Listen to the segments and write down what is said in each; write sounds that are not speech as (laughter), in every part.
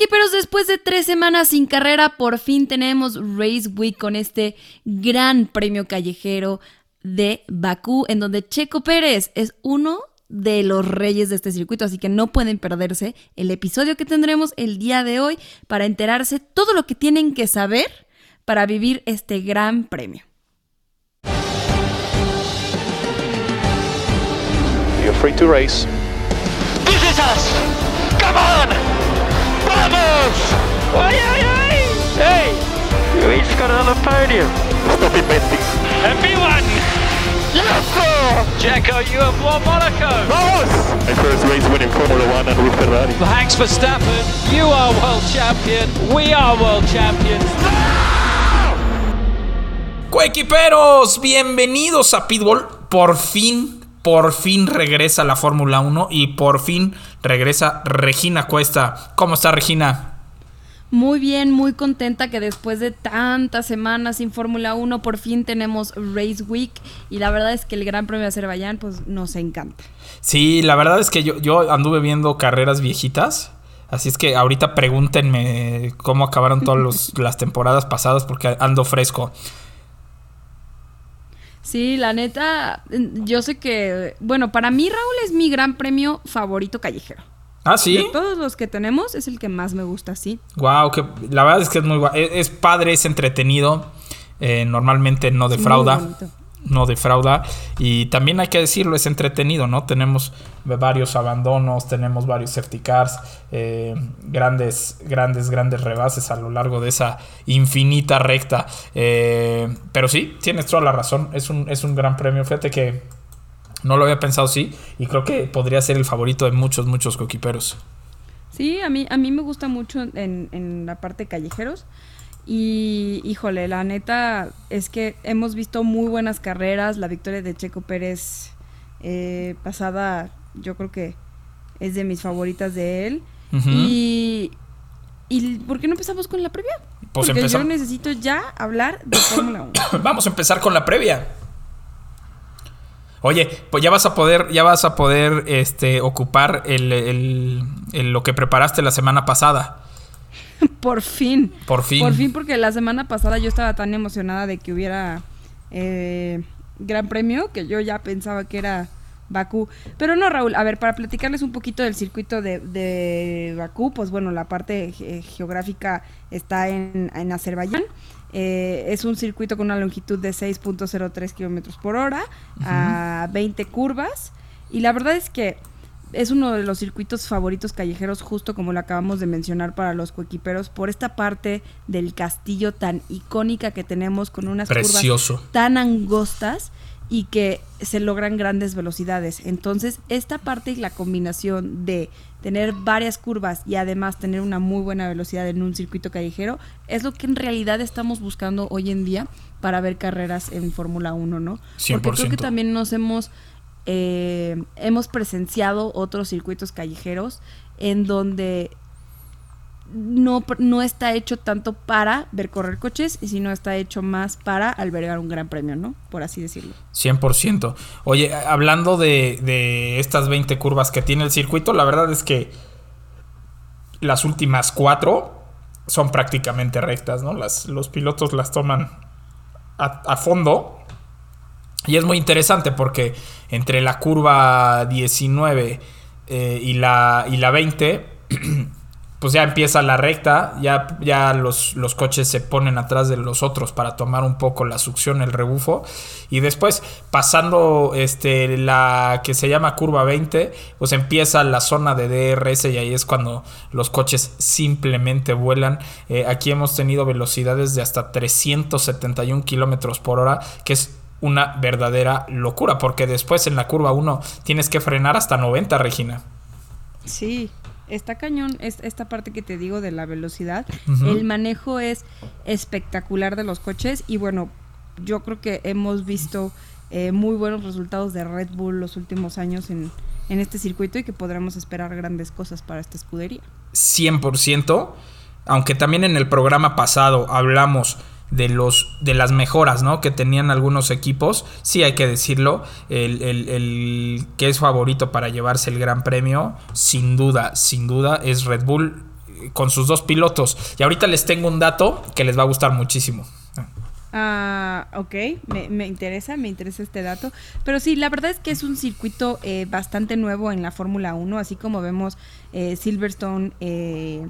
Coequiperos, después de tres semanas sin carrera, por fin tenemos Race Week con este gran premio callejero de Bakú, en donde Checo Pérez es uno de los reyes de este circuito, así que no pueden perderse el episodio que tendremos el día de hoy para enterarse todo lo que tienen que saber para vivir este gran premio. You're free to race. This is us! Come on! Vamos! Ay, ay, ay! Hey! We each got another podium. Stop inventing. Everyone! Yes! Jacko, you have won Monaco! Vamos! My first race win in Formula One and with Ferrari. Thanks Verstappen, you are world champion, we are world champions. Coequiperos, bienvenidos a Pitbull. Por fin, por fin regresa la Fórmula 1 y por fin regresa Regina Cuesta. ¿Cómo está Regina? Muy bien, muy contenta que después de tantas semanas sin Fórmula 1 por fin tenemos Race Week y la verdad es que el Gran Premio de Azerbaiyán pues nos encanta. Sí, la verdad es que yo, yo anduve viendo carreras viejitas. Así es que ahorita pregúntenme cómo acabaron todas (laughs) las temporadas pasadas porque ando fresco. Sí, la neta, yo sé que, bueno, para mí Raúl es mi gran premio favorito callejero. Ah, sí. De todos los que tenemos es el que más me gusta, sí. Wow, que la verdad es que es muy guay. Es, es padre, es entretenido. eh, normalmente no defrauda. No defrauda. Y también hay que decirlo, es entretenido, ¿no? Tenemos varios abandonos, tenemos varios safety cars, eh, grandes, grandes, grandes rebases a lo largo de esa infinita recta. Eh, pero sí, tienes toda la razón. Es un, es un gran premio. Fíjate que no lo había pensado así. Y creo que podría ser el favorito de muchos, muchos coquiperos. Sí, a mí, a mí me gusta mucho en, en la parte callejeros. Y híjole, la neta es que hemos visto muy buenas carreras. La victoria de Checo Pérez eh, pasada, yo creo que es de mis favoritas de él. Y, ¿Y por qué no empezamos con la previa? Pues Porque empezam- yo necesito ya hablar de Fórmula 1. (coughs) Vamos a empezar con la previa. Oye, pues ya vas a poder, ya vas a poder este, ocupar el, el- el- lo que preparaste la semana pasada. (laughs) Por fin. Por fin. Por fin, porque la semana pasada yo estaba tan emocionada de que hubiera eh, Gran Premio que yo ya pensaba que era Bakú. Pero no, Raúl, a ver, para platicarles un poquito del circuito de, de Bakú, pues bueno, la parte ge- geográfica está en, en Azerbaiyán. Eh, es un circuito con una longitud de 6.03 kilómetros por hora, a 20 curvas. Y la verdad es que es uno de los circuitos favoritos callejeros, justo como lo acabamos de mencionar para los coequiperos, por esta parte del castillo tan icónica que tenemos con unas Precioso. curvas tan angostas y que se logran grandes velocidades. Entonces, esta parte y la combinación de tener varias curvas y además tener una muy buena velocidad en un circuito callejero es lo que en realidad estamos buscando hoy en día para ver carreras en Fórmula 1, ¿no? Porque creo que 100%. también nos hemos eh, hemos presenciado otros circuitos callejeros en donde no, no está hecho tanto para ver correr coches, y sino está hecho más para albergar un gran premio, ¿no? Por así decirlo. 100%. Oye, hablando de, de estas 20 curvas que tiene el circuito, la verdad es que las últimas cuatro son prácticamente rectas, ¿no? Las, los pilotos las toman a, fondo. Y es muy interesante porque entre la curva 19 eh, y, la, y la 20, (clears throat) pues ya empieza la recta, ya, ya los, los coches se ponen atrás de los otros para tomar un poco la succión, el rebufo. Y después, pasando este, la que se llama curva 20, pues empieza la zona de DRS y ahí es cuando los coches simplemente vuelan. Eh, aquí hemos tenido velocidades de hasta 371 kilómetros por hora, que es una verdadera locura, porque después en la curva 1 tienes que frenar hasta 90, Regina. Sí, está cañón es esta parte que te digo de la velocidad. El manejo es espectacular de los coches y bueno, yo creo que hemos visto eh, muy buenos resultados de Red Bull los últimos años en, en este circuito y que podremos esperar grandes cosas para esta escudería. 100%, aunque también en el programa pasado hablamos de los de las mejoras ¿no? que tenían algunos equipos, sí hay que decirlo, el, el- el que es favorito para llevarse el gran premio, sin duda, sin duda, es Red Bull. con sus dos pilotos. Y ahorita les tengo un dato que les va a gustar muchísimo. Ah, ok, me, me interesa, me interesa este dato. Pero sí, la verdad es que es un circuito eh, bastante nuevo en la Fórmula 1, así como vemos eh, Silverstone eh,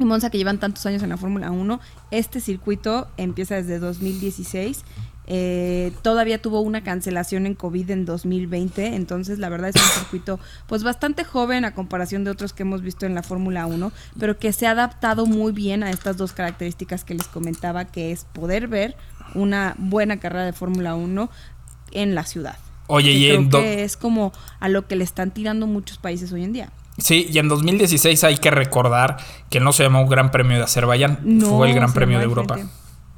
y Monza que llevan tantos años en la Fórmula 1. Este circuito empieza desde 2016. Eh, todavía tuvo una cancelación en COVID en 2020, entonces la verdad es un circuito pues bastante joven a comparación de otros que hemos visto en la Fórmula 1, pero que se ha adaptado muy bien a estas dos características que les comentaba, que es poder ver una buena carrera de Fórmula 1 en la ciudad. Oye, y creo en, do- que es como a lo que le están tirando muchos países hoy en día. Sí, y en 2016 hay que recordar que no se llamó Gran Premio de Azerbaiyán, No, fue el Gran Premio de Europa.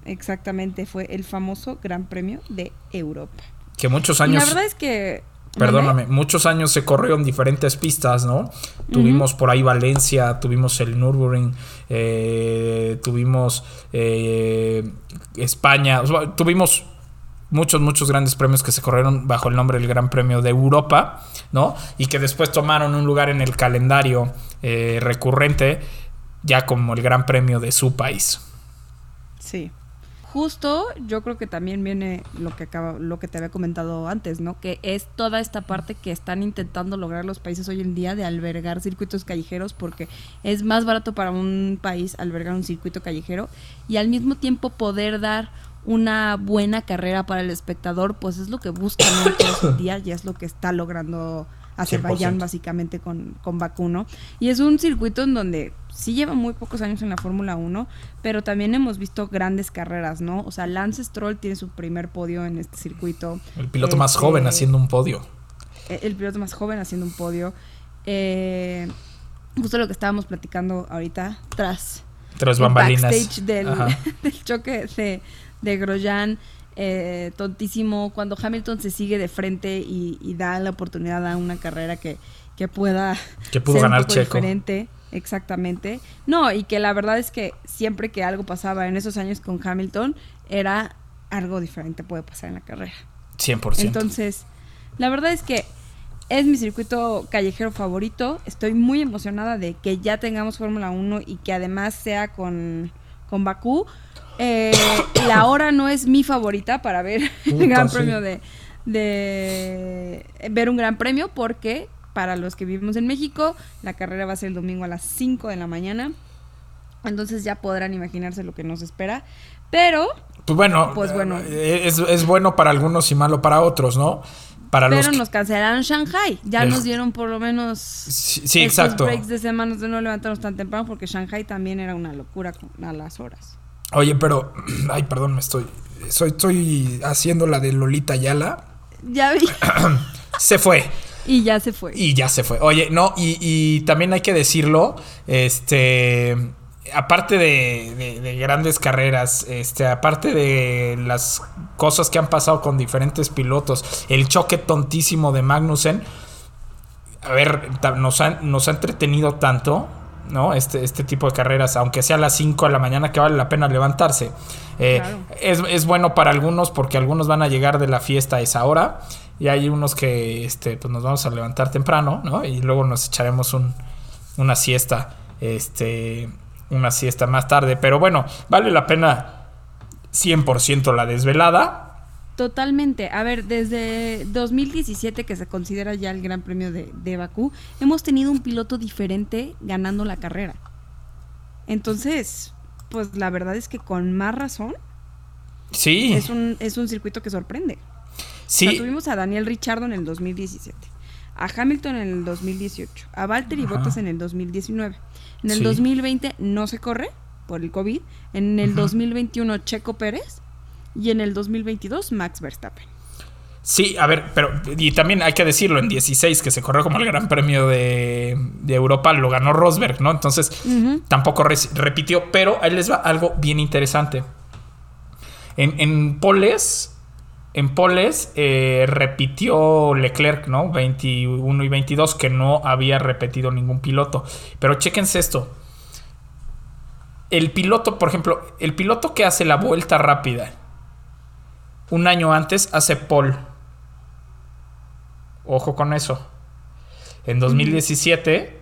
Exactamente, fue el famoso Gran Premio de Europa. Que muchos Y años... la verdad es que... Perdóname, muchos años se corrió en diferentes pistas, ¿no? Tuvimos por ahí Valencia, tuvimos el Nürburgring, eh, tuvimos eh, España, o sea, tuvimos muchos, muchos grandes premios que se corrieron bajo el nombre del Gran Premio de Europa, ¿no? Y que después tomaron un lugar en el calendario eh, recurrente, ya como el Gran Premio de su país. Sí. Justo, yo creo que también viene lo que acaba, lo que te había comentado antes, ¿no? Que es toda esta parte que están intentando lograr los países hoy en día de albergar circuitos callejeros, porque es más barato para un país albergar un circuito callejero y al mismo tiempo poder dar una buena carrera para el espectador, pues es lo que buscan ¿no? todos el día y es lo que está logrando Azerbaiyán 100%. básicamente con, con Bakú, ¿no? Y es un circuito en donde sí lleva muy pocos años en la Fórmula 1, pero también hemos visto grandes carreras, ¿no? O sea, Lance Stroll tiene su primer podio en este circuito. El piloto más Este, joven haciendo un podio. eh, El piloto más joven haciendo un podio. Eh, justo lo que estábamos platicando ahorita, tras Tras bambalinas. backstage del, (laughs) del choque de, de Grosjean. eh, tontísimo cuando Hamilton se sigue de frente y, y da la oportunidad a una carrera que, que pueda Que pudo ser un ganar poco Checo. diferente exactamente no y que la verdad es que siempre que algo pasaba en esos años con Hamilton era algo diferente puede pasar en la carrera 100%. entonces, la verdad es que es mi circuito callejero favorito. Estoy muy emocionada de que ya tengamos Fórmula 1 y que además sea con, con Bakú. Eh, la hora no es mi favorita para ver Puta, el Gran sí. Premio de, de ver un Gran Premio porque para los que vivimos en México, la carrera va a ser el domingo a las 5 de la mañana. Entonces ya podrán imaginarse lo que nos espera. Pero Pues bueno, Pues bueno. eh, Es, es bueno para algunos y malo para otros, ¿no? Para los Pero que- nos cancelaron Shanghai. Ya nos dieron por lo menos Sí, sí, estos exacto. breaks de semanas de no levantarnos tan temprano porque Shanghai también era una locura a las horas. Oye, pero. (clears throat) Ay, perdón, me estoy. Soy, estoy haciendo la de Lolita Yala. Ya vi. (clears throat) Se fue. y ya se fue. Y ya se fue. Oye, no, y, y también hay que decirlo. Este. Aparte de, de- de grandes carreras, este, aparte de las cosas que han pasado con diferentes pilotos, el choque tontísimo de Magnussen, a ver, nos ha, nos ha entretenido tanto, ¿no? Este, este tipo de carreras, aunque sea a las 5 de la mañana, que vale la pena levantarse. Eh, Claro. es, es bueno para algunos porque algunos van a llegar de la fiesta a esa hora y hay unos que este, pues nos vamos a levantar temprano, ¿no? Y luego nos echaremos un, una siesta, este, una siesta más tarde. Pero bueno, vale la pena 100% la desvelada. Totalmente. A ver, desde 2017, que se considera ya el Gran Premio de, de Bakú, hemos tenido un piloto diferente ganando la carrera. Entonces, pues la verdad es que con más razón Sí, es un, es un circuito que sorprende. sí. O sea, tuvimos a Daniel Richardo en el 2017, a Hamilton en el 2018, a Valtteri Ajá. Bottas en el 2019. En el Sí. 2020 no se corre por el COVID. En el 2021 Checo Pérez y en el 2022 Max Verstappen. Sí, a ver, pero y también hay que decirlo, en 16 que se corrió como el Gran Premio de, de Europa, lo ganó Rosberg, ¿no? Entonces tampoco re- repitió, pero ahí les va algo bien interesante. En, en poles, en poles eh, repitió Leclerc, ¿no? 21 y 22, que no había repetido ningún piloto. Pero chéquense esto. El piloto, por ejemplo, el piloto que hace la vuelta rápida un año antes hace pole. Ojo con eso. En 2017,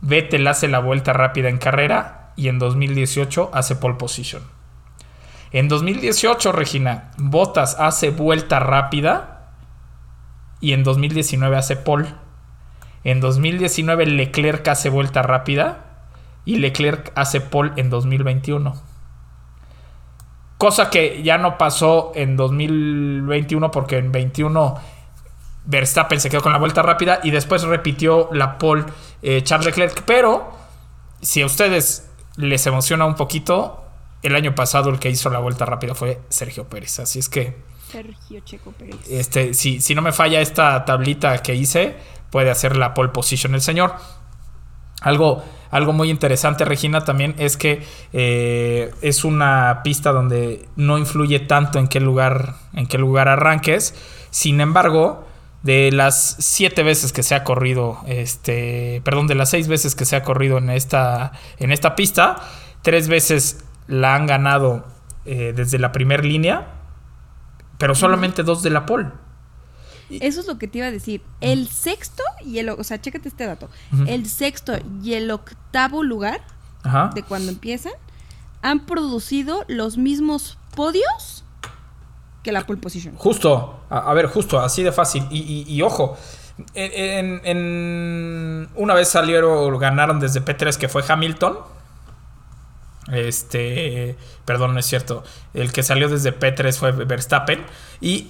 Vettel hace la vuelta rápida en carrera y en 2018 hace pole position. En 2018, Regina, Bottas hace vuelta rápida y en 2019 hace pole. En 2019 Leclerc hace vuelta rápida y Leclerc hace pole en 2021. Cosa que ya no pasó en 2021 porque en 21 Verstappen se quedó con la vuelta rápida y después repitió la pole eh, Charles Leclerc. Pero si a ustedes les emociona un poquito, el año pasado el que hizo la vuelta rápida fue Sergio Pérez. Así es que Sergio Checo Pérez. este, si, si no me falla esta tablita que hice, puede hacer la pole position el señor. Algo, algo muy interesante, Regina, también es que eh, es una pista donde no influye tanto en qué lugar, en qué lugar arranques. Sin embargo, de las siete veces que se ha corrido, este, perdón, de las seis veces que se ha corrido en esta, en esta pista, tres veces la han ganado eh, desde la primera línea, pero solamente dos de la pole. Eso es lo que te iba a decir. El sexto y el... O sea, chécate este dato. El sexto y el octavo lugar Ajá. de cuando empiezan han producido los mismos podios que la pole position. Justo, a, a ver, justo, así de fácil. Y, y- y ojo, en, en- en- una vez salieron, ganaron desde P3 que fue Hamilton. Este, perdón, no es cierto. El que salió desde P3 fue Verstappen. Y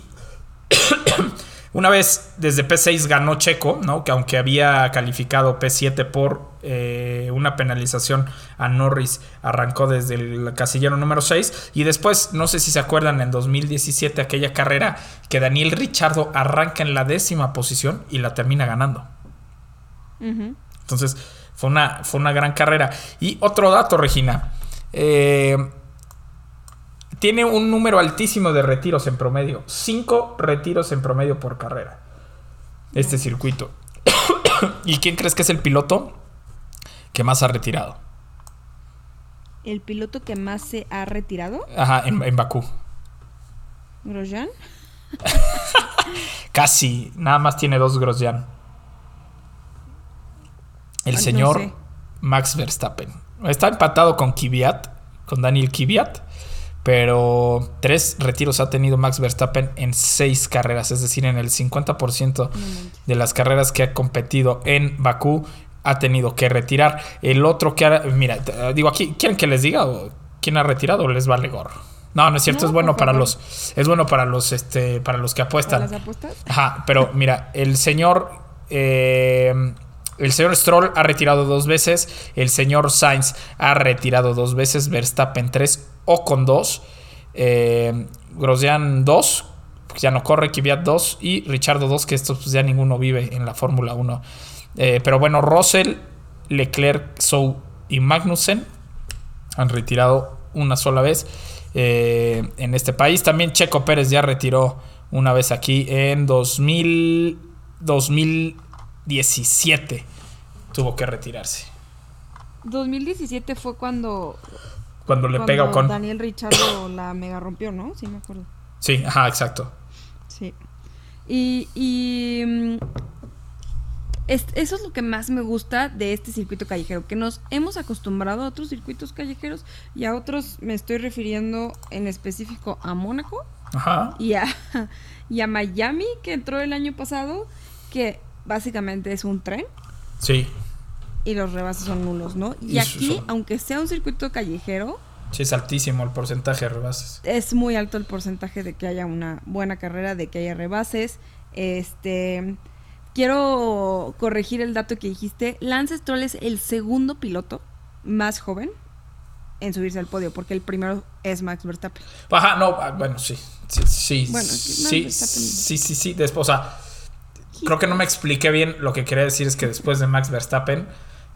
una vez desde P6 ganó Checo, ¿no? Que aunque había calificado P7 por eh, una penalización a Norris, arrancó desde el casillero número 6. Y después, no sé si se acuerdan, en 2017, aquella carrera que Daniel Richardo arranca en la décima posición y la termina ganando. Entonces, fue una, fue una gran carrera. Y otro dato, Regina. Eh, tiene un número altísimo de retiros en promedio. Cinco retiros en promedio por carrera. Este circuito. (coughs) ¿Y quién crees que es el piloto que más ha retirado? El piloto que más se ha retirado, Ajá, en, en Bakú. Grosjean. (laughs) Casi. Nada más tiene dos Grosjean. El Ah, no señor sé. Max Verstappen. Está empatado con Kvyat, con Daniel Kvyat. Pero tres retiros ha tenido Max Verstappen en seis carreras. Es decir, en el 50% de las carreras que ha competido en Bakú ha tenido que retirar. El otro que ha... Mira, t- digo aquí, ¿quieren que les diga o quién ha retirado o les vale gorro? No, no es cierto, No, es bueno para los... Es bueno para los, este, para los que ¿Para apuestan. las apuestas? Ajá, pero mira, el señor. eh, el señor Stroll ha retirado dos veces. El señor Sainz ha retirado dos veces. Verstappen tres o con dos. Eh, Grosjean dos. porque Ya no corre. Kvyat dos. Y Richardo dos. Que estos pues, ya ninguno vive en la Fórmula 1. Eh, pero bueno, Russell, Leclerc, Sou y Magnussen han retirado una sola vez eh, en este país. También Checo Pérez ya retiró una vez aquí en 2000, 2017. Tuvo que retirarse. 2017 fue cuando, Cuando le cuando pega con... Daniel Richardo (coughs) la mega rompió, ¿no? Sí, me acuerdo. Sí, ajá, exacto. Sí. Y, y, mm, es- eso es lo que más me gusta de este circuito callejero, que nos hemos acostumbrado a otros circuitos callejeros y a otros me estoy refiriendo en específico a Mónaco Ajá. y a, (laughs) y a Miami, que entró el año pasado, que básicamente es un tren Sí, y los rebases son nulos, ¿no? Y Y aquí, son- aunque sea un circuito callejero, sí, es altísimo el porcentaje de rebases. es muy alto el porcentaje de que haya una buena carrera, de que haya rebases. Este quiero corregir el dato que dijiste. Lance Stroll es el segundo piloto más joven en subirse al podio, porque el primero es Max Verstappen. Ajá, no, ah, bueno, sí. Sí, sí, Bueno, sí, sí, sí, sí. Después, o sea, creo que no me expliqué bien. Lo que quería decir es que después de Max Verstappen,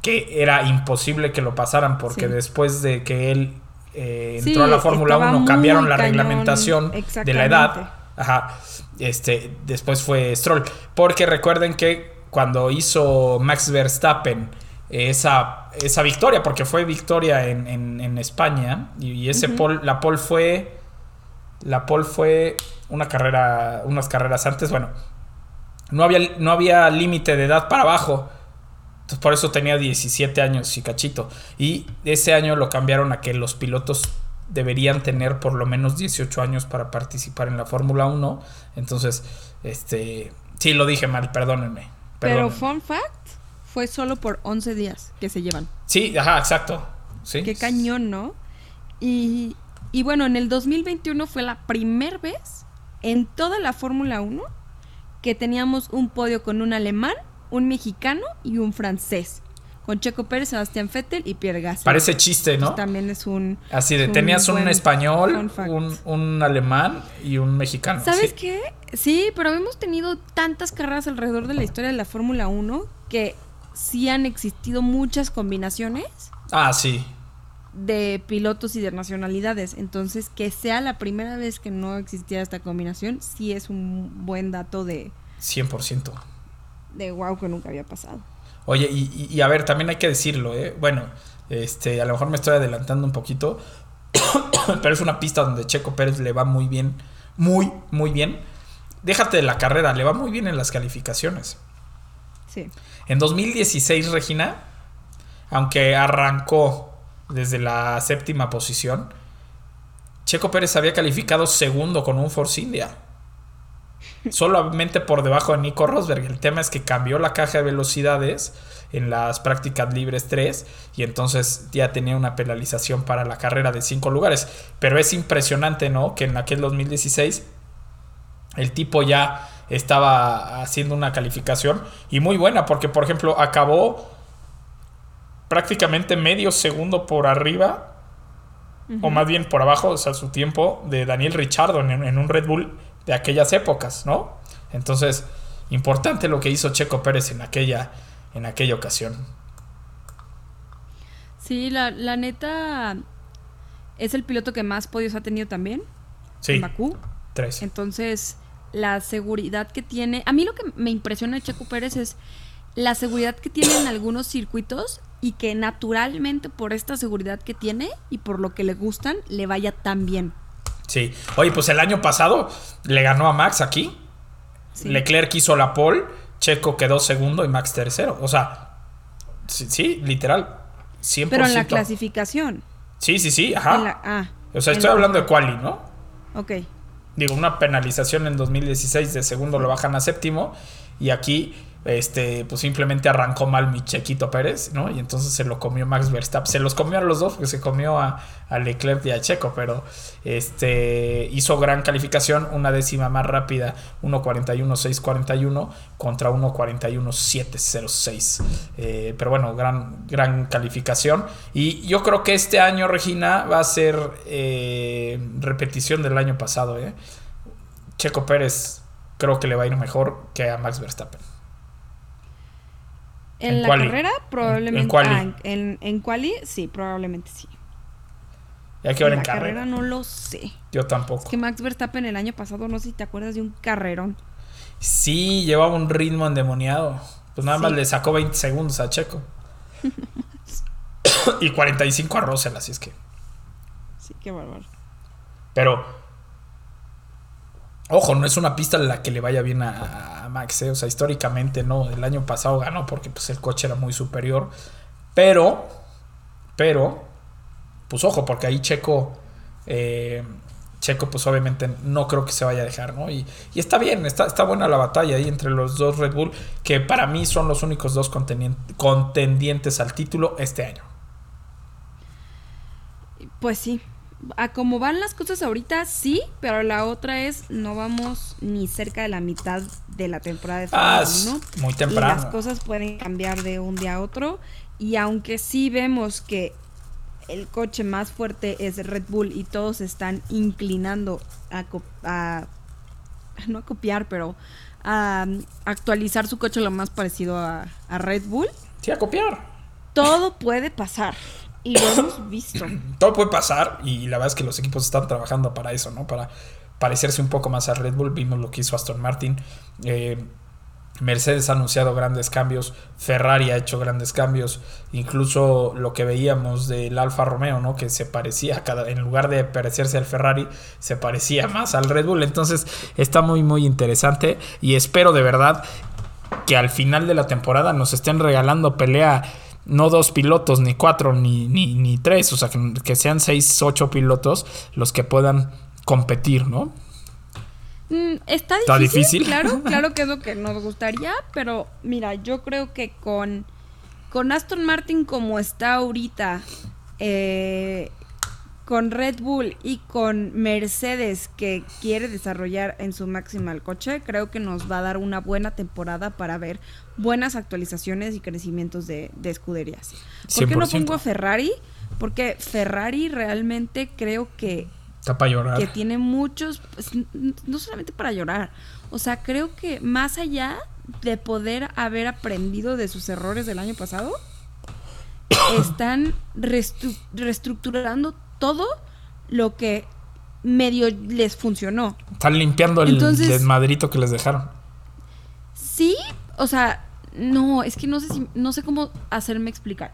que era imposible que lo pasaran, porque Sí. después de que él eh, Sí, entró a la Fórmula estaba 1, muy cambiaron la cañón, reglamentación de la edad. Ajá. Este, después fue Stroll. Porque recuerden que cuando hizo Max Verstappen esa, esa victoria, porque fue victoria en, en- en España, y, y ese pole- la pole fue. La pole fue una carrera. unas carreras antes. Bueno. No había, no había límite de edad para abajo. Entonces, por eso tenía 17 años y cachito. Y ese año lo cambiaron a que los pilotos deberían tener por lo menos 18 años para participar en la Fórmula 1. Entonces, este, sí lo dije mal, perdónenme. Pero fun fact, fue solo por 11 días que se llevan. Sí, ajá, exacto. Sí. Qué cañón, ¿no? Y, y bueno, en el 2021 fue la primera vez en toda la Fórmula 1 que teníamos un podio con un alemán, un mexicano y un francés. Con Checo Pérez, Sebastián Vettel y Pierre Gasly. Parece chiste, ¿no? También es un... Así de, tenías un español, un, un alemán y un mexicano. ¿Sabes sí. qué? Sí, pero hemos tenido tantas carreras alrededor de la historia de la Fórmula 1 que sí han existido muchas combinaciones Ah, sí. De pilotos y de nacionalidades. Entonces, que sea la primera vez que no existiera esta combinación, sí es un buen dato de, 100%. de wow que nunca había pasado. Oye, y a ver, también hay que decirlo, ¿eh? Bueno, este, a lo mejor me estoy adelantando un poquito, (coughs) pero es una pista donde Checo Pérez le va muy bien, muy, muy bien. Déjate de la carrera, le va muy bien en las calificaciones. Sí. En 2016, Regina, aunque arrancó desde la séptima posición, Checo Pérez había calificado segundo con un Force India. Solamente por debajo de Nico Rosberg. El tema es que cambió la caja de velocidades en las prácticas libres 3 y entonces ya tenía una penalización para la carrera de 5 lugares. Pero es impresionante, ¿no? Que en aquel 2016 el tipo ya estaba haciendo una calificación y muy buena porque por ejemplo acabó prácticamente medio segundo por arriba o más bien por abajo, o sea, su tiempo de Daniel Richardo en, en un Red Bull de aquellas épocas, ¿no? Entonces, importante lo que hizo Checo Pérez en aquella, en aquella ocasión. Sí, la, la neta es el piloto que más podios ha tenido también Sí, en Bakú. tres. Entonces, la seguridad que tiene. A mí lo que me impresiona de Checo Pérez es la seguridad que tiene en algunos circuitos y que naturalmente por esta seguridad que tiene y por lo que le gustan, le vaya tan bien. Sí. Oye, pues el año pasado le ganó a Max aquí. Sí. Leclerc hizo la pole, Checo quedó segundo y Max tercero. O sea, sí, sí, literal. 100%. Pero en la clasificación. Sí, sí, sí, ajá. la- ah, o sea, estoy la- hablando de quali, ¿no? Ok. Digo, una penalización en 2016 de segundo lo bajan a séptimo y aquí este pues simplemente arrancó mal mi Chequito Pérez, ¿no? Y entonces se lo comió Max Verstappen. Se los comió a los dos porque se comió a, a Leclerc y a Checo, pero este hizo gran calificación, una décima más rápida, 1.41.641 contra 1.41.706. Eh, pero bueno, gran, gran calificación. Y yo creo que este año, Regina, va a ser eh, repetición del año pasado, ¿eh? Checo Pérez creo que le va a ir mejor que a Max Verstappen. En, En la quali. carrera, probablemente. En quali. ah, en, en, quali, sí, probablemente sí. Y hay que en en la carrera. carrera no lo sé. Yo tampoco. Es que Max Verstappen el año pasado, no sé si te acuerdas de un carrerón. Sí, llevaba un ritmo endemoniado. Pues nada más le sacó 20 segundos a Checo. (laughs) y 45 a Russell, así es que. Sí, qué bárbaro. Pero, ojo, no es una pista en la que le vaya bien a, Max, ¿eh? o sea, históricamente no. El año pasado ganó porque pues, el coche era muy superior. Pero, pero, pues ojo, porque ahí Checo, eh, Checo, pues obviamente no creo que se vaya a dejar, ¿no? Y, y está bien, está, está buena la batalla ahí entre los dos Red Bull, que para mí son los únicos dos contendientes al título este año. Pues sí. A como van las cosas ahorita, sí, pero la otra es no vamos ni cerca de la mitad de la temporada de Ah, Fórmula es 1. muy Y temprano. las cosas pueden cambiar de un día a otro. Y aunque sí vemos que el coche más fuerte es Red Bull y todos están inclinando a, a- no a copiar, pero a um, actualizar su coche lo más parecido a, a Red Bull, Sí, a copiar. todo puede pasar. Y lo hemos visto. (clears throat) todo puede pasar y la verdad es que los equipos están trabajando para eso, ¿no? Para parecerse un poco más a Red Bull. Vimos lo que hizo Aston Martin. Eh, Mercedes ha anunciado grandes cambios, Ferrari ha hecho grandes cambios, incluso lo que veíamos del Alfa Romeo, ¿no? Que se parecía, cada, en lugar de parecerse al Ferrari, se parecía más al Red Bull. Entonces está muy, muy interesante y espero de verdad que al final de la temporada nos estén regalando pelea no dos pilotos, ni cuatro, ni, ni, ni tres, o sea, que, que sean seis, ocho pilotos los que puedan competir, ¿no? Mm, está difícil, ¿Está difícil? claro, (laughs) claro que es lo que nos gustaría, pero mira, yo creo que con, con Aston Martin como está ahorita, eh, con Red Bull y con Mercedes que quiere desarrollar en su máxima el coche, creo que nos va a dar una buena temporada para ver buenas actualizaciones y crecimientos de, de escuderías. ¿Por qué no 100%. pongo a Ferrari? Porque Ferrari realmente creo que Está para llorar. que tiene muchos, pues, no solamente para llorar, o sea, creo que más allá de poder haber aprendido de sus errores del año pasado, (coughs) están restru- reestructurando todo lo que medio les funcionó. Están limpiando el Entonces- desmadrito que les dejaron. Sí, o sea, no, es que no sé si, no sé cómo hacerme explicar.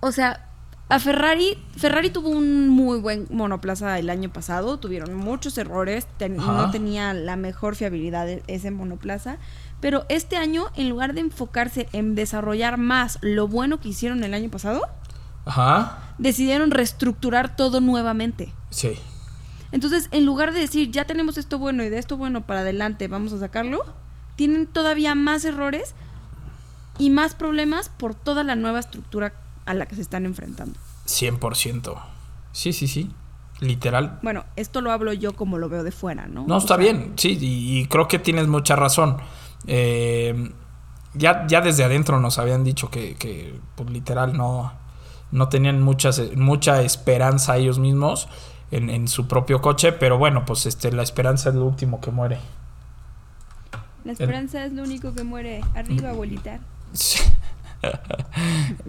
O sea, a Ferrari, Ferrari tuvo un muy buen monoplaza el año pasado, tuvieron muchos errores, ten- no tenía la mejor fiabilidad de ese monoplaza, pero este año, en lugar de enfocarse en desarrollar más lo bueno que hicieron el año pasado, Ajá. Decidieron reestructurar todo nuevamente. Sí. Entonces, en lugar de decir, ya tenemos esto bueno y de esto bueno para adelante, vamos a sacarlo, tienen todavía más errores y más problemas por toda la nueva estructura a la que se están enfrentando. 100%. Sí, sí, sí. Literal. Bueno, esto lo hablo yo como lo veo de fuera, ¿no? No, O está sea, bien, sí, y, y creo que tienes mucha razón. Eh, ya, ya desde adentro nos habían dicho que, que, pues, literal no, no tenían muchas, mucha esperanza ellos mismos en, en su propio coche, pero bueno, pues este, la esperanza es lo último que muere. La esperanza es lo único que muere. Arriba, abuelita. (laughs)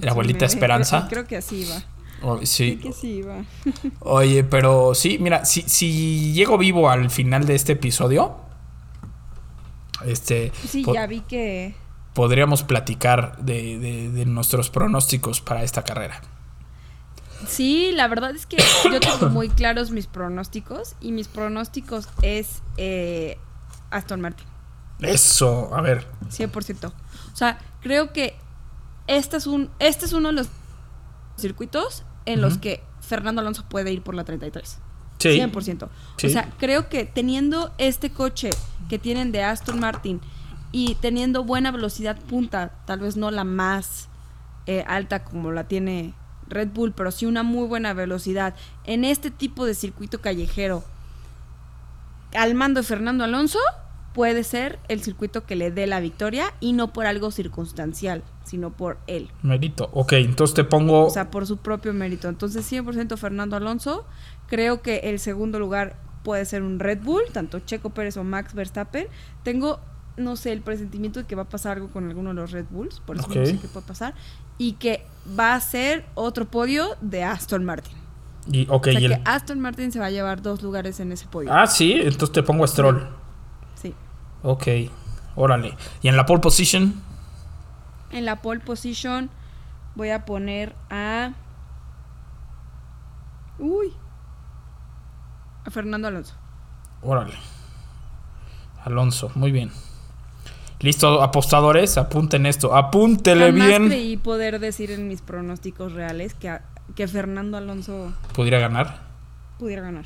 La abuelita Esperanza. Creo, creo que así va. Oh, sí. Creo que sí va. (laughs) Oye, pero sí, mira, si, si llego vivo al final de este episodio, este, Sí, ya vi que... podríamos platicar de, de- de nuestros pronósticos para esta carrera. Sí, la verdad es que yo tengo muy claros mis pronósticos y mis pronósticos es eh, Aston Martin. Eso, a ver. 100%. O sea, creo que este es, un, este es uno de los circuitos en los que Fernando Alonso puede ir por la 33. Sí. 100%. Sí. O sea, creo que teniendo este coche que tienen de Aston Martin y teniendo buena velocidad punta, tal vez no la más eh, alta como la tiene Red Bull, pero sí una muy buena velocidad en este tipo de circuito callejero, al mando de Fernando Alonso, puede ser el circuito que le dé la victoria y no por algo circunstancial, sino por él. Merito. Ok, entonces te pongo. O sea, por su propio mérito. Entonces, 100% Fernando Alonso. Creo que el segundo lugar puede ser un Red Bull, tanto Checo Pérez o Max Verstappen. Tengo, no sé, el presentimiento de que va a pasar algo con alguno de los Red Bulls, por eso no sé qué puede pasar. Y que va a ser otro podio de Aston Martin. y, ok, o sea, y el- que Aston Martin se va a llevar dos lugares en ese podio. Ah, sí, entonces te pongo Stroll. Sí. Ok, órale. Y en la pole position, En la pole position voy a poner a. Uy. A Fernando Alonso. órale. Alonso, muy bien. Listo, apostadores, apunten esto. Apúntele Jamás bien. creí poder decir en mis pronósticos reales que, a- que Fernando Alonso Podría ganar. pudiera ganar.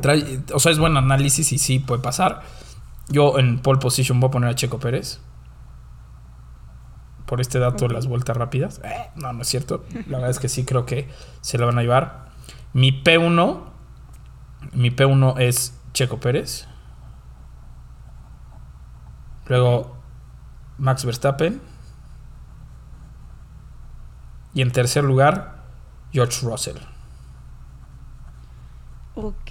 Trae- o sea, es buen análisis y sí puede pasar. Yo en pole position voy a poner a Checo Pérez. Por este dato de las vueltas rápidas. Eh, no, no es cierto. La verdad es que sí creo que se la van a llevar. Mi P1. Mi P1 es Checo Pérez. Luego Max Verstappen. Y en tercer lugar, George Russell. Ok,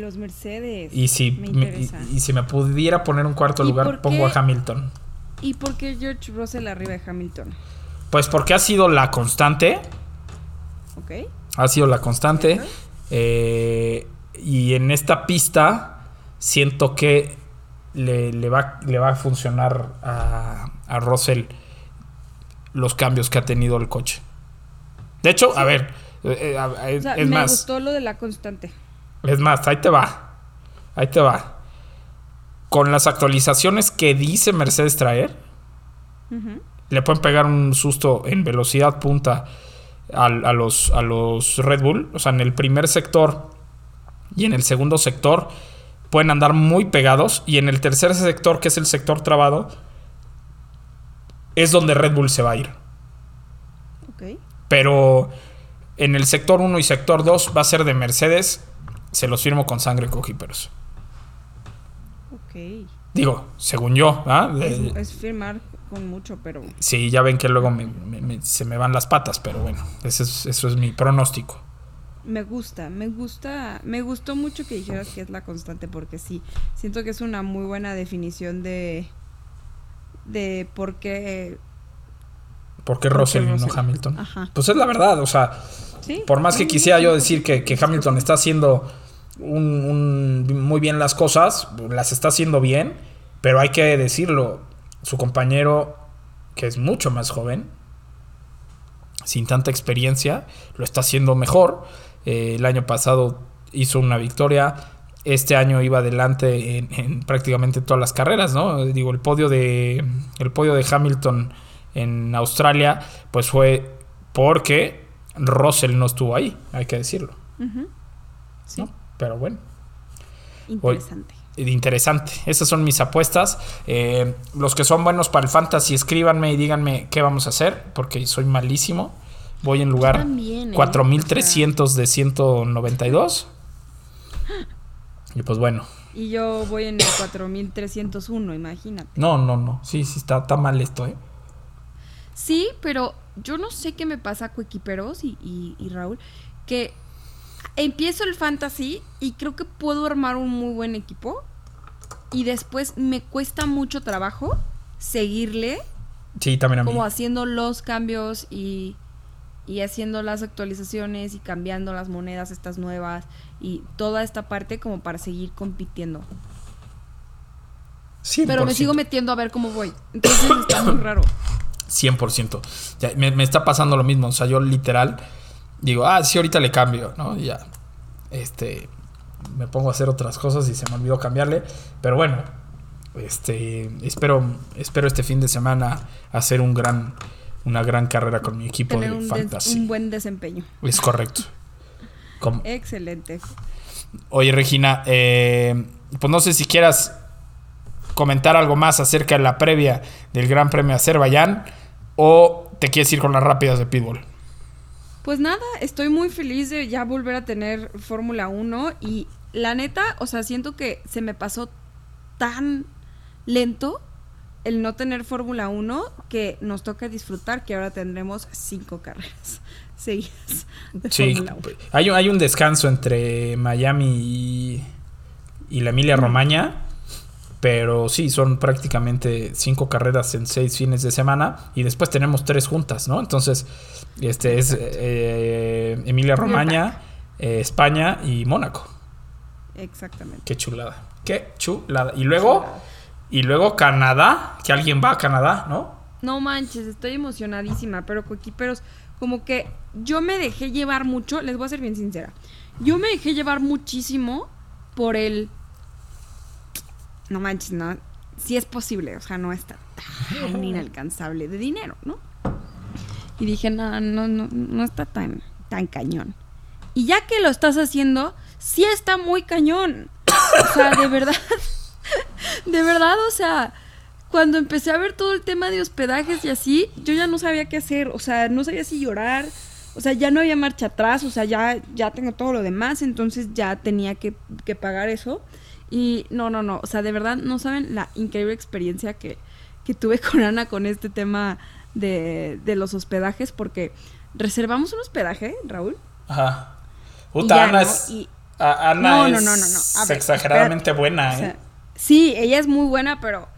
los Mercedes. Y si me me, y, si me pudiera poner un cuarto ¿Y lugar, pongo a? Hamilton. ¿Y por qué George Russell arriba de Hamilton? Pues porque ha sido la constante. Ok. Ha sido la constante. Eh, y en esta pista siento que le, le va, le va a funcionar a, a Russell los cambios que ha tenido el coche. De hecho, a ver, eh, eh, a- O sea, es me más, gustó lo de la constante. es más, ahí te va. Ahí te va. con las actualizaciones que dice Mercedes traer, le pueden pegar un susto en velocidad punta al- a, los, a los Red Bull. O sea, en el primer sector y en el segundo sector pueden andar muy pegados. Y en el tercer sector, que es el sector trabado, es donde Red Bull se va a ir. Pero en el sector 1 y sector 2 va a ser de Mercedes. Se los firmo con sangre cojíperos. Ok. Digo, según yo, ¿ah? Es, es firmar con mucho, pero Sí, ya ven que luego me- me- me- se me van las patas, pero bueno, ese es- eso es mi pronóstico. Me gusta, me gusta, me gustó mucho que dijeras que es la constante porque sí, siento que es una muy buena definición de de por qué ¿Por qué ¿Por qué Russell y no? Hamilton? Ajá. Pues es la verdad, o sea, sí. por más que quisiera yo decir que, que Hamilton está haciendo un- un- muy bien las cosas, las está haciendo bien, pero hay que decirlo, su compañero, que es mucho más joven, sin tanta experiencia, lo está haciendo mejor. Eh, el año pasado hizo una victoria. Este año iba adelante en, en prácticamente todas las carreras, ¿no? Digo, el podio de. El podio de Hamilton en Australia, pues fue porque Russell no estuvo ahí, hay que decirlo. Ujú. Sí, ¿no? Pero bueno. interesante. Interesante. Esas son mis apuestas. Eh, los que son buenos para el fantasy, escríbanme y díganme qué vamos a hacer, porque soy malísimo. Voy en lugar también, ¿eh? 4300 de 192. Y pues bueno, Y yo voy en el 4301, imagínate. no, no, no. Sí, sí, está, está mal esto, ¿eh? Sí, pero yo no sé qué me pasa, coequiperos y, y, y Raúl, que empiezo el fantasy y creo que puedo armar un muy buen equipo y después me cuesta mucho trabajo seguirle Sí, también a mí. como haciendo los cambios y, y haciendo las actualizaciones y cambiando las monedas estas nuevas y toda esta parte como para seguir compitiendo. Pero me 100%. sigo metiendo a ver cómo voy. Entonces está muy (coughs) raro. 100%. Ya, me, me está pasando lo mismo. O sea, yo literal digo, ah, sí, ahorita le cambio, ¿no? Y ya. Este. Me pongo a hacer otras cosas y se me olvidó cambiarle. Pero bueno. Este. Espero. Espero este fin de semana hacer un gran. Una gran carrera con mi equipo Tener de un, fantasy. un buen desempeño. Es correcto. Como- (laughs) Excelente. Oye, Regina, eh, pues no sé si quieras comentar algo más acerca de la previa del Gran Premio Azerbaiyán o te quieres ir con las rápidas de Pitbull. Pues nada, estoy muy feliz de ya volver a tener Fórmula 1 y la neta, o sea, siento que se me pasó tan lento el no tener Fórmula 1 que nos toca disfrutar que ahora tendremos cinco carreras (laughs) seguidas de Sí, Fórmula 1. hay, un- hay un descanso entre Miami y, y la Emilia Romagna, pero sí, son prácticamente cinco carreras en seis fines de semana y después tenemos tres juntas, ¿no? Entonces, este es eh, Emilia Romagna, eh, España y Mónaco. Exactamente. Qué chulada. Qué chulada. Y luego, y luego Canadá, que alguien va a Canadá, ¿no? No manches, estoy emocionadísima, pero coequiperos, como que yo me dejé llevar mucho, les voy a ser bien sincera. Yo me dejé llevar muchísimo por el no manches, no, sí es posible, o sea, no está tan inalcanzable de dinero, ¿no? Y dije, no, no, no, no está tan, tan cañón. Y ya que lo estás haciendo, sí está muy cañón. O sea, de verdad, de verdad, o sea, cuando empecé a ver todo el tema de hospedajes y así, yo ya no sabía qué hacer, o sea, no sabía si llorar, o sea, ya no había marcha atrás, o sea, ya, ya tengo todo lo demás, entonces ya tenía que, que pagar eso. Y no, no, no, o sea, de verdad no saben la increíble experiencia que, que tuve (laughs) con Ana con este tema de, de los hospedajes, porque reservamos un hospedaje, Raúl. Ajá. Puta, Ana ¿no? es. Y- a- Ana No, no, exageradamente buena, O ¿eh? sea, sí, ella es muy buena, pero,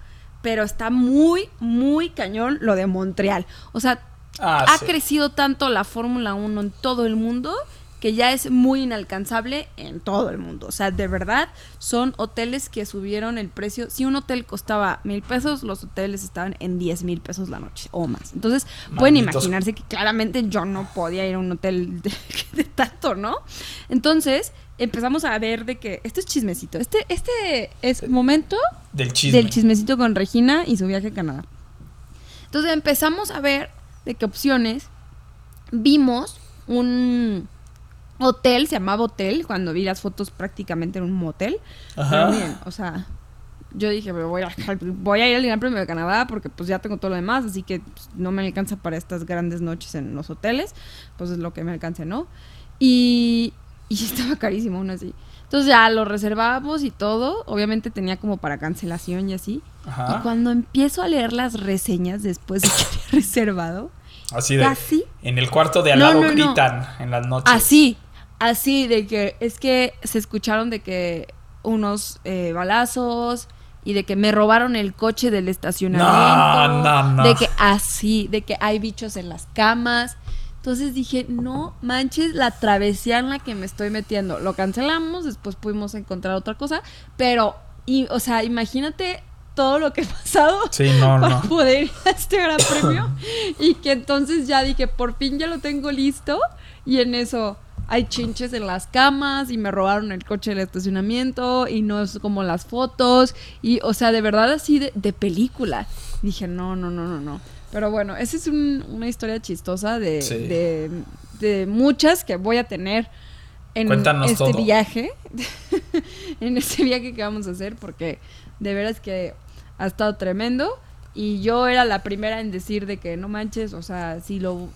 pero está muy, muy cañón lo de Montreal. O sea, Ah, ha sí. crecido tanto la Fórmula 1 en todo el mundo que ya es muy inalcanzable en todo el mundo. O sea, de verdad, son hoteles que subieron el precio. Si un hotel costaba mil pesos, los hoteles estaban en diez mil pesos la noche o más. Entonces, pueden imaginarse que claramente yo no podía ir a un hotel de, (laughs) de tanto, ¿no? Entonces, empezamos a ver de que esto es chismecito. Este, este es momento Del chisme. del chismecito con Regina y su viaje a Canadá. Entonces empezamos a ver de qué opciones. Vimos un hotel, se llamaba hotel, cuando vi las fotos prácticamente en un motel. Ajá. Pero miren, o sea, yo dije, me voy a, voy a ir al Gran Premio de Canadá porque pues ya tengo todo lo demás, así que pues, no me alcanza para estas grandes noches en los hoteles, pues es lo que me alcance, ¿no? Y, y (laughs) estaba carísimo aún así. Entonces ya lo reservamos y todo, obviamente tenía como para cancelación y así. Ajá. Y cuando empiezo a leer las reseñas después de que había (laughs) reservado, Así de. casi En el cuarto de al No, lado no, no. gritan en las noches. Así, así de que es que se escucharon de que unos eh, balazos y de que me robaron el coche del estacionamiento. No, no, no. De que así, de que hay bichos en las camas. Entonces dije, no manches la travesía en la que me estoy metiendo. Lo cancelamos, después pudimos encontrar otra cosa, pero, y, o sea, imagínate todo lo que he pasado Sí, no, (laughs) para no. poder ir a este gran (coughs) premio. y que entonces ya dije, por fin ya lo tengo listo. Y en eso hay chinches en las camas y me robaron el coche del estacionamiento y no es como las fotos. Y, o sea, de verdad así de, de película. Dije, no, no, no, no, no. Pero bueno, esa es un- una historia chistosa de, Sí. de, de muchas que voy a tener en Cuéntanos este todo. viaje. (laughs) en este viaje que vamos a hacer porque de veras que ha estado tremendo y yo era la primera en decir de que no manches, o sea, si lo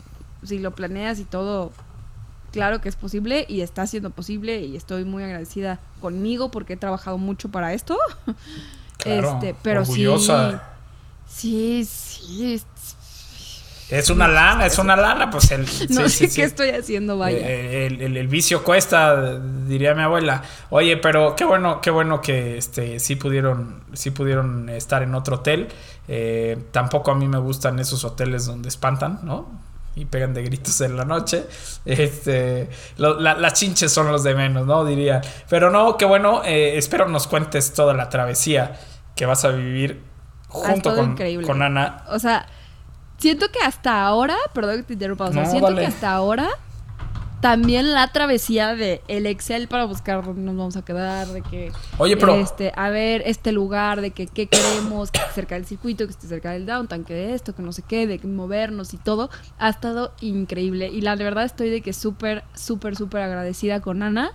si lo planeas y todo claro que es posible y está siendo posible y estoy muy agradecida conmigo porque he trabajado mucho para esto. (laughs) Claro, este, pero orgullosa. sí sí, sí, Es una lana, es una lana, pues el. (laughs) no sí, sé sí, sí. qué estoy haciendo, vaya. Eh, El, el- el vicio cuesta, diría mi abuela. Oye, pero qué bueno, qué bueno que este sí pudieron, sí pudieron estar en otro hotel. Eh, tampoco a mí me gustan esos hoteles donde espantan, ¿no? Y pegan de gritos en la noche. Este, lo- la- las chinches son los de menos, ¿no? Diría. Pero no, qué bueno. eh, espero nos cuentes toda la travesía que vas a vivir junto con, con Ana. O sea, siento que hasta ahora, perdón que te interrumpa, o sea, No, siento que hasta ahora también la travesía de el Excel para buscar dónde nos vamos a quedar, de que Oye, pero- este, a ver, este lugar, de que qué queremos, que esté cerca del circuito, que esté cerca del downtown, que de esto, que no sé qué, de que movernos y todo, ha estado increíble. Y la de verdad estoy de que súper, súper, súper agradecida con Ana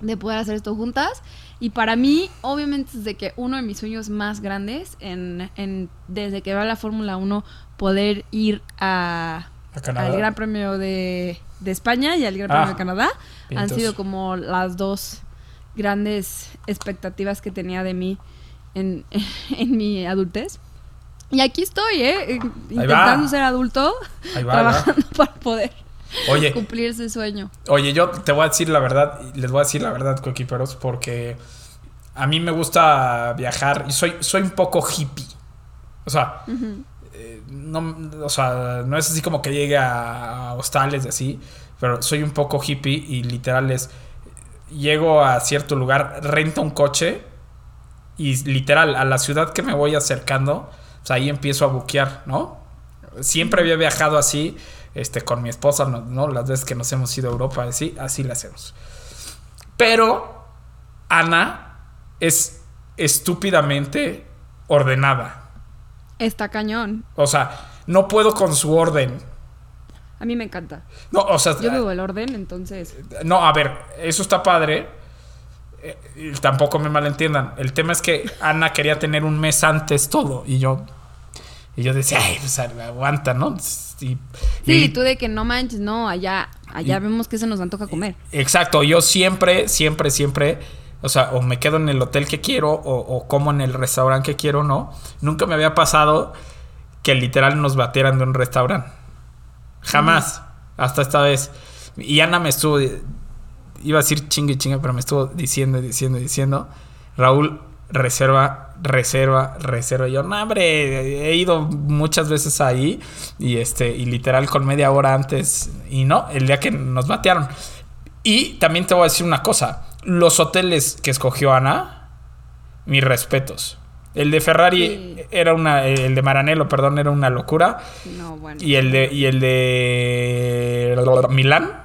de poder hacer esto juntas. Y para mí, obviamente, es de que uno de mis sueños más grandes, en, en- desde que va la Fórmula 1, poder ir a. al Gran Premio de, de España y al Gran Ah, Premio de Canadá, han sido como las dos grandes expectativas que tenía de mí en, (laughs) en mi adultez. Y aquí estoy, ¿eh? Intentando ser adulto, va, trabajando (laughs) para poder Oye, cumplir ese sueño. Oye, yo te voy a decir la verdad, les voy a decir la verdad, coequiperos, porque a mí me gusta viajar y soy, soy un poco hippie. O sea, no, o sea, no es así como que llegue a, hostales y así, pero soy un poco hippie y literal es, llego a cierto lugar, rento un coche y literal a la ciudad que me voy acercando, pues ahí empiezo a buquear, ¿no? Siempre había viajado así, este, con mi esposa, ¿no? Las veces que nos hemos ido a Europa, así, así lo hacemos. Pero Ana es estúpidamente ordenada. Está cañón. O sea, no puedo con su orden. A mí me encanta. No, o sea, Yo vivo el orden, entonces. no, a ver, eso está padre. Eh, tampoco me malentiendan. El tema es que Ana quería tener un mes antes todo. Y yo. Y yo decía, ay, pues aguanta, ¿no? Y- Sí, y- tú de que no manches, no, allá, allá Y- vemos que se nos antoja comer. Exacto, yo siempre, siempre, siempre, o sea, o me quedo en el hotel que quiero o, o como en el restaurante que quiero, ¿no? Nunca me había pasado que literal nos batieran de un restaurante. Jamás, hasta esta vez. Y Ana me estuvo, iba a decir chingue chingue, pero me estuvo diciendo, diciendo, diciendo, Raúl, reserva, reserva, reserva. Y yo, no, hombre, he ido muchas veces ahí y este, y literal con media hora antes, y no, el día que nos batearon. Y también te voy a decir una cosa, los hoteles que escogió Ana, mis respetos. El de Ferrari Sí. era una, el de Maranello, perdón, era una locura. No, bueno. Y el de, y el de Milán,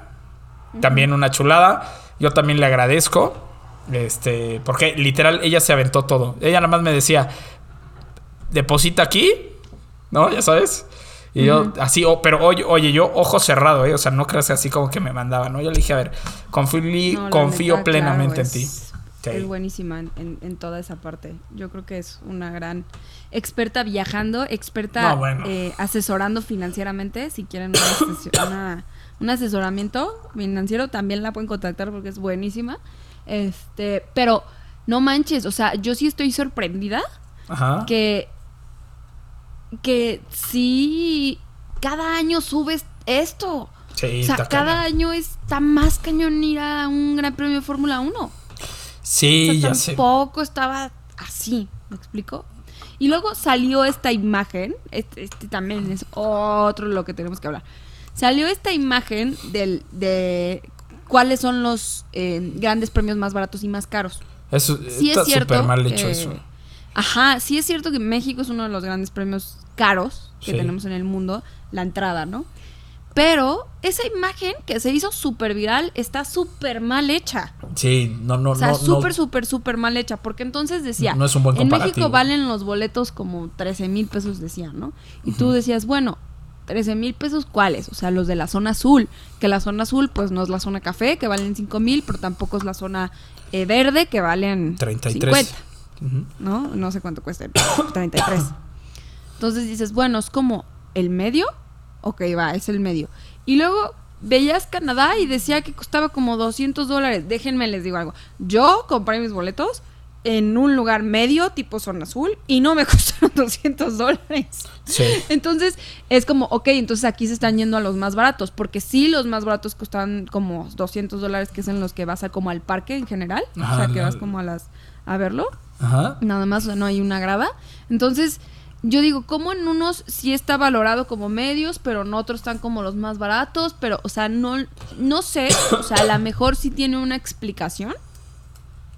también una chulada. Yo también le agradezco. Este, porque literal ella se aventó todo. Ella nada más me decía, deposita aquí, ¿no? Ya sabes. Y yo, así, oh, pero oye, oye, yo ojo cerrado, ¿eh? O sea, no creas así como que me mandaba, ¿no? Yo le dije, a ver, confío, No, confío neta, plenamente claro, en ti. es- Sí. Es buenísima en, toda esa parte. Yo creo que es una gran experta viajando, experta No, bueno. eh, asesorando financieramente. Si quieren una (coughs) asesor- una- un asesoramiento financiero, también la pueden contactar porque es buenísima. Este, pero no manches, o sea, yo sí estoy sorprendida Ajá. que que sí cada año subes esto. Sí, o sea, cada cañón. año está más cañón ir a un Gran Premio de Fórmula 1. Sí, O sea, ya sé. tampoco estaba así, ¿me explico? Y luego salió esta imagen, este, este también es otro de lo que tenemos que hablar. Salió esta imagen del, de cuáles son los eh, grandes premios más baratos y más caros. Eso Sí está es cierto. súper mal hecho eso. Ajá, sí es cierto que México es uno de los grandes premios caros que Sí. tenemos en el mundo, la entrada, ¿no? Pero esa imagen que se hizo súper viral está súper mal hecha. Sí, no, no, O sea, no. súper, no, súper, súper mal hecha. Porque entonces decía, No es un buen en. México valen los boletos como 13 mil pesos, decían, ¿no? Y tú decías, bueno, 13 mil pesos, ¿cuáles? O sea, los de la zona azul. Que la zona azul, pues no es la zona café, que valen 5 mil, pero tampoco es la zona eh, verde, que valen 33. 50. ¿No? No sé cuánto cuesta, 33. (coughs) Entonces dices, bueno, es como el medio. Ok, va, es el medio. Y luego veías Canadá y decía que costaba como 200 dólares. Déjenme les digo algo. Yo compré mis boletos en un lugar medio, tipo zona azul, y no me (laughs) costaron 200 dólares. Sí. Entonces es como, ok, entonces aquí se están yendo a los más baratos, porque sí los más baratos costaban como 200 dólares, que es en los que vas a como al parque en general, o sea, que vas como a las a verlo Ajá. nada más no hay una grada. Entonces, yo digo, como en unos sí está valorado como medios, pero en otros están como los más baratos, pero, o sea, no, no sé, o sea, a lo mejor sí tiene una explicación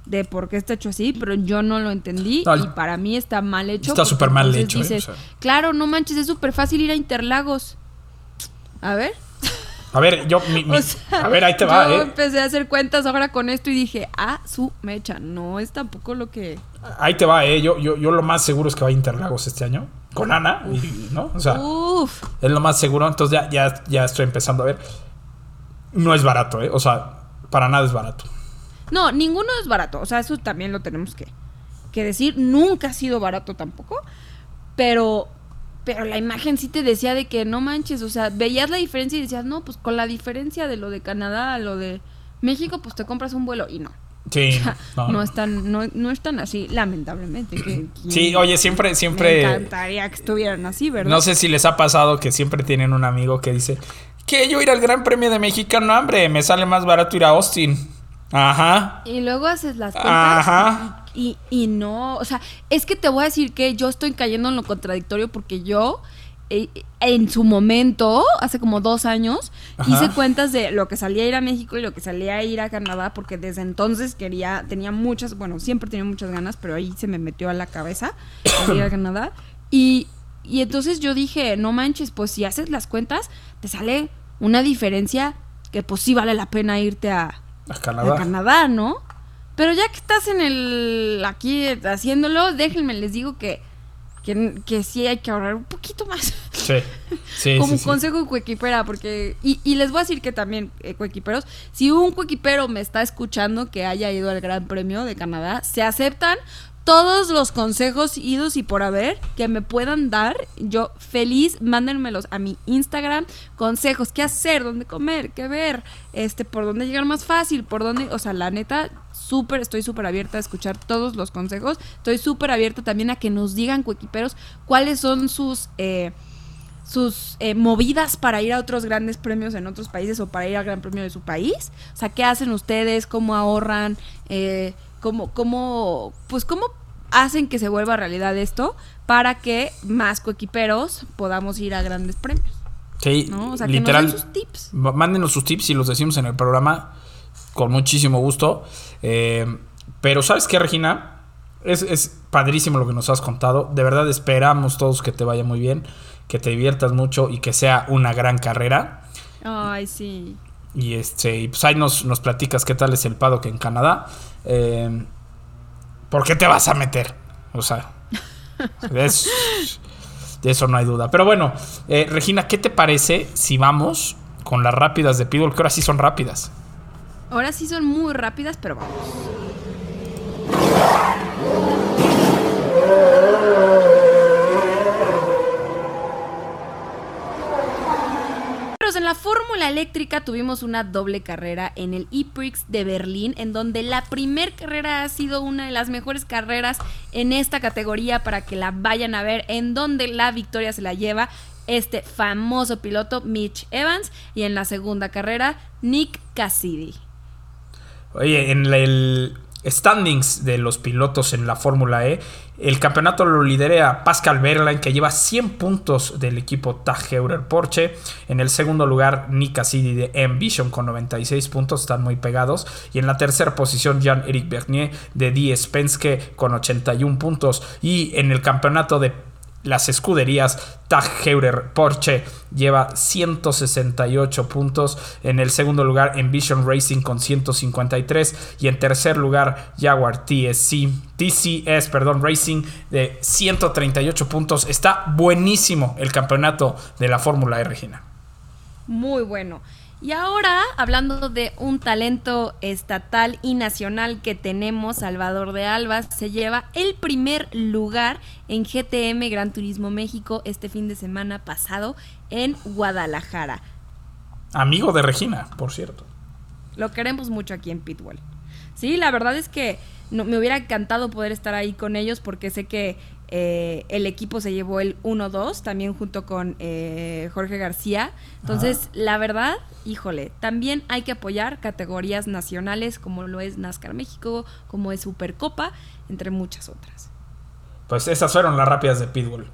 de por qué está hecho así, pero yo no lo entendí y para mí está mal hecho. está súper mal entonces hecho, ¿eh? dices, O sea. claro, no manches, es súper fácil ir a Interlagos. A ver. A ver, yo. mi- mi- (laughs) O sea, a ver, ahí te va, yo ¿eh? empecé a hacer cuentas ahora con esto y dije, ah, su mecha, no es tampoco lo que... Ahí te va, ¿eh? Yo, yo, yo lo más seguro es que va a Interlagos este año. Con Ana, y- ¿no? O sea, Uf. es lo más seguro. Entonces ya, ya, ya estoy empezando a ver. No es barato, ¿eh? O sea, para nada es barato. No, ninguno es barato. O sea, eso también lo tenemos que, que decir. Nunca ha sido barato tampoco. Pero, pero la imagen sí te decía de que no manches. O sea, veías la diferencia y decías, no, pues con la diferencia de lo de Canadá a lo de México, pues te compras un vuelo. Y no. Sí. No, no, no. es tan, no, no es tan así, lamentablemente. Que, que Sí, oye, siempre, Me siempre. encantaría que estuvieran así, ¿verdad? No sé si les ha pasado que siempre tienen un amigo que dice que yo ir al Gran Premio de Mexicano, hombre, me sale más barato ir a Austin. Ajá. Y luego haces las cuentas Ajá. Y, y no, o sea, es que te voy a decir que yo estoy cayendo en lo contradictorio porque yo eh, en su momento, hace como dos años, Ajá. hice cuentas de lo que salía a ir a México y lo que salía a ir a Canadá porque desde entonces quería, tenía muchas, bueno, siempre tenía muchas ganas, pero ahí se me metió a la cabeza ir a Canadá y, y entonces yo dije, no manches, pues si haces las cuentas, te sale una diferencia que pues sí vale la pena irte a, A a Canadá. Canadá, ¿no? Pero ya que estás en el aquí haciéndolo, déjenme les digo que que, que sí hay que ahorrar un poquito más. Sí. Sí, (laughs) Como sí, sí. consejo cuequipera, porque. Y, y les voy a decir que también, eh, cuequiperos, si un cuequipero me está escuchando que haya ido al Gran Premio de Canadá, se aceptan todos los consejos idos y por haber que me puedan dar. Yo feliz, mándenmelos a mi Instagram. Consejos, qué hacer, dónde comer, qué ver, este, por dónde llegar más fácil, por dónde. O sea, la neta, súper, estoy súper abierta a escuchar todos los consejos. Estoy súper abierta también a que nos digan, cuequiperos, cuáles son sus. eh, sus eh, movidas para ir a otros grandes premios en otros países o para ir al gran premio de su país. O sea, ¿qué hacen ustedes? ¿Cómo ahorran? Eh, ¿cómo, cómo, pues, cómo hacen que se vuelva realidad esto para que más coequiperos podamos ir a grandes premios? Sí, ¿no? O sea, literal. que nos den sus tips. Ma- Mándenos sus tips y los decimos en el programa con muchísimo gusto. Eh, pero ¿sabes qué, Regina? Es, es padrísimo lo que nos has contado. De verdad esperamos todos que te vaya muy bien, que te diviertas mucho y que sea una gran carrera. Ay, sí. Y este, y pues ahí nos, nos platicas qué tal es el paddock en Canadá. Eh, ¿Por qué te vas a meter? O sea, de eso no hay duda. Pero bueno, eh, Regina, ¿qué te parece si vamos con las rápidas de Pitbull? Que ahora sí son rápidas. Ahora sí son muy rápidas, pero vamos. Pero en la Fórmula Tuvimos una doble carrera en el E-Prix de Berlín, en donde la primer carrera ha sido una de las mejores carreras en esta categoría para que la vayan a ver, en donde la victoria se la lleva este famoso piloto Mitch Evans y en la segunda carrera Nick Cassidy. Oye, en el standings de los pilotos en la Fórmula E, el campeonato lo lidera Pascal Wehrlein, que lleva 100 puntos del equipo Tag Heuer Porsche. En el segundo lugar, Nick Cassidy de Ambition con 96 puntos, están muy pegados. Y en la tercera posición, Jean-Éric Bernier de Die Spenske con 81 puntos. Y en el campeonato de las escuderías Tag Heuer Porsche lleva 168 puntos. En el segundo lugar, Envision Racing con 153. Y en tercer lugar, Jaguar TSC, TCS perdón, Racing de 138 puntos. Está buenísimo el campeonato de la Fórmula E, Regina. Muy bueno. Y ahora, hablando de un talento estatal y nacional que tenemos, Salvador de Alba se lleva el primer lugar en GTM Gran Turismo México este fin de semana pasado en Guadalajara. Amigo de Regina, por cierto. Lo queremos mucho aquí en Pitbull. Sí, la verdad es que no, me hubiera encantado poder estar ahí con ellos porque sé que eh, el equipo se llevó el 1-2 también junto con eh, Jorge García. Entonces, la verdad, híjole, también hay que apoyar categorías nacionales como lo es NASCAR México, como es Supercopa, entre muchas otras. Pues esas fueron las rápidas de Pitbull.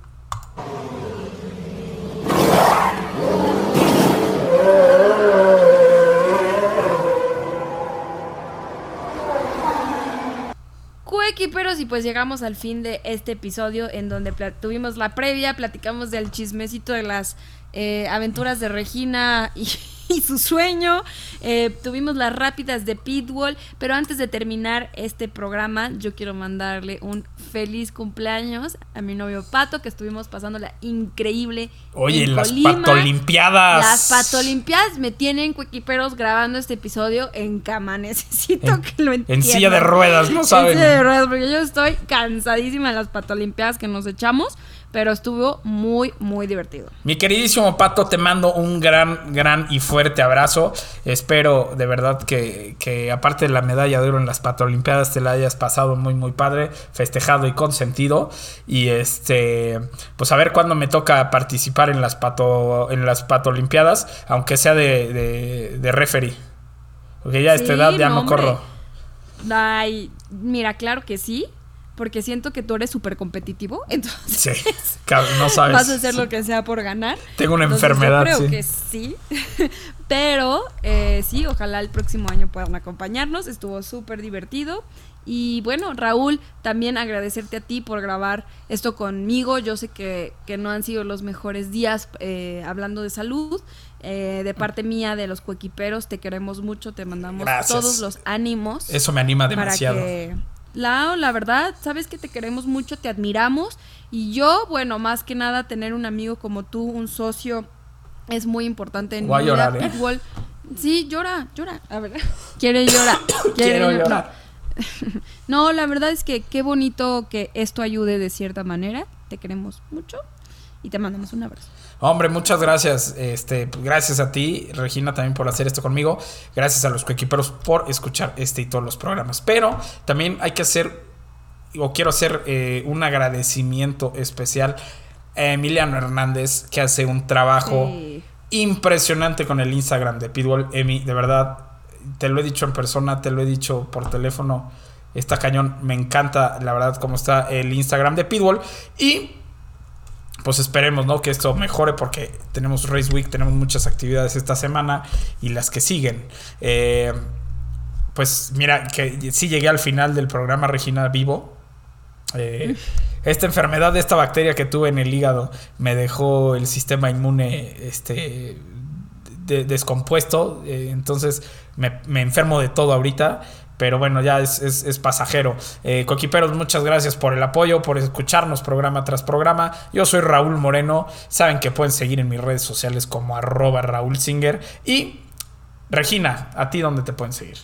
Coequiperos y pues llegamos al fin de este episodio en donde tuvimos la previa, platicamos del chismecito de las eh, aventuras de Regina y, (laughs) y su sueño, eh, tuvimos las rápidas de Pitbull, pero antes de terminar este programa yo quiero mandarle un feliz cumpleaños a mi novio Pato que estuvimos pasándola increíble. Oye, en las Colima. patolimpiadas. Las patolimpiadas me tienen coequiperos grabando este episodio en cama. (laughs) Necesito En- que lo en entiendan. silla de ruedas, no En saben. silla de ruedas, porque yo estoy cansadísima de las patolimpiadas que nos echamos, pero estuvo muy, muy divertido. Mi queridísimo Pato, te mando un gran, gran y fuerte abrazo. Espero de verdad que, que aparte de la medalla de oro en las Patolimpiadas te la hayas pasado muy, muy padre, festejado y consentido. Y este, pues a ver cuándo me toca participar en las Pato, en las Patolimpiadas, aunque sea de, de, de referee. Porque ya a esta edad ya no, hombre. corro. Ay, mira, claro que sí, porque siento que tú eres súper competitivo, (laughs) entonces Sí, no sabes. vas a hacer lo que sea por ganar. Tengo una Entonces, enfermedad, Yo creo sí. que sí. (laughs) Pero eh, sí, ojalá el próximo año puedan acompañarnos. Estuvo súper divertido. Y bueno, Raúl, también agradecerte a ti por grabar esto conmigo. Yo sé que, que no han sido los mejores días eh, hablando de salud. Eh, de parte mía, de los coequiperos, te queremos mucho. Te mandamos Gracias. todos los ánimos. Eso me anima para demasiado. que la, la verdad, sabes que te queremos mucho, te admiramos y yo, bueno, más que nada tener un amigo como tú, un socio es muy importante en Voy a llorar, ¿eh? Pitbull. Sí, llora, llora. A ver. Quiere llorar. (coughs) Quiere Quiero llorar. llorar. (laughs) No, la verdad es que qué bonito que esto ayude de cierta manera. Te queremos mucho y te mandamos un abrazo. Hombre, muchas gracias. Este, gracias a ti, Regina, también por hacer esto conmigo. Gracias a los coequiperos por escuchar este y todos los programas. Pero también hay que hacer, o quiero hacer eh, un agradecimiento especial a Emiliano Hernández, que hace un trabajo Sí. impresionante con el Instagram de Pitbull. Emi, de verdad, te lo he dicho en persona, te lo he dicho por teléfono. Está cañón, me encanta la verdad cómo está el Instagram de Pitbull. Y pues esperemos, ¿no? Que esto mejore porque tenemos Race Week, tenemos muchas actividades esta semana y las que siguen. Eh, pues mira, que sí llegué al final del programa Regina Vivo. Eh, esta enfermedad esta bacteria que tuve en el hígado me dejó el sistema inmune este de- descompuesto, eh, entonces me, me enfermo de todo ahorita. Pero bueno, ya es, es- pasajero. Eh, Coquiperos, muchas gracias por el apoyo, por escucharnos programa tras programa. Yo soy Raúl Moreno. Saben que pueden seguir en mis redes sociales como arroba Raúl Singer. Y Regina, ¿a ti dónde te pueden seguir?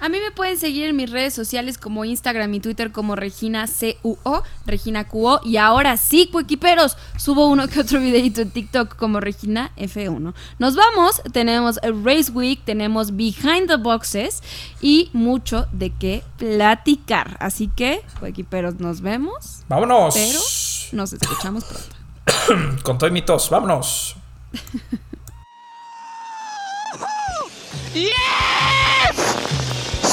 A mí me pueden seguir en mis redes sociales como Instagram y Twitter como Regina CUO, Regina QO. Y ahora sí, cuequiperos, subo uno que otro videito en TikTok como Regina F1. Nos vamos, tenemos el Race Week, tenemos Behind the Boxes y mucho de qué platicar. Así que, cuequiperos, nos vemos, Vámonos. pero nos escuchamos pronto. (coughs) Con todo y mi tos, vámonos. (laughs) Yes!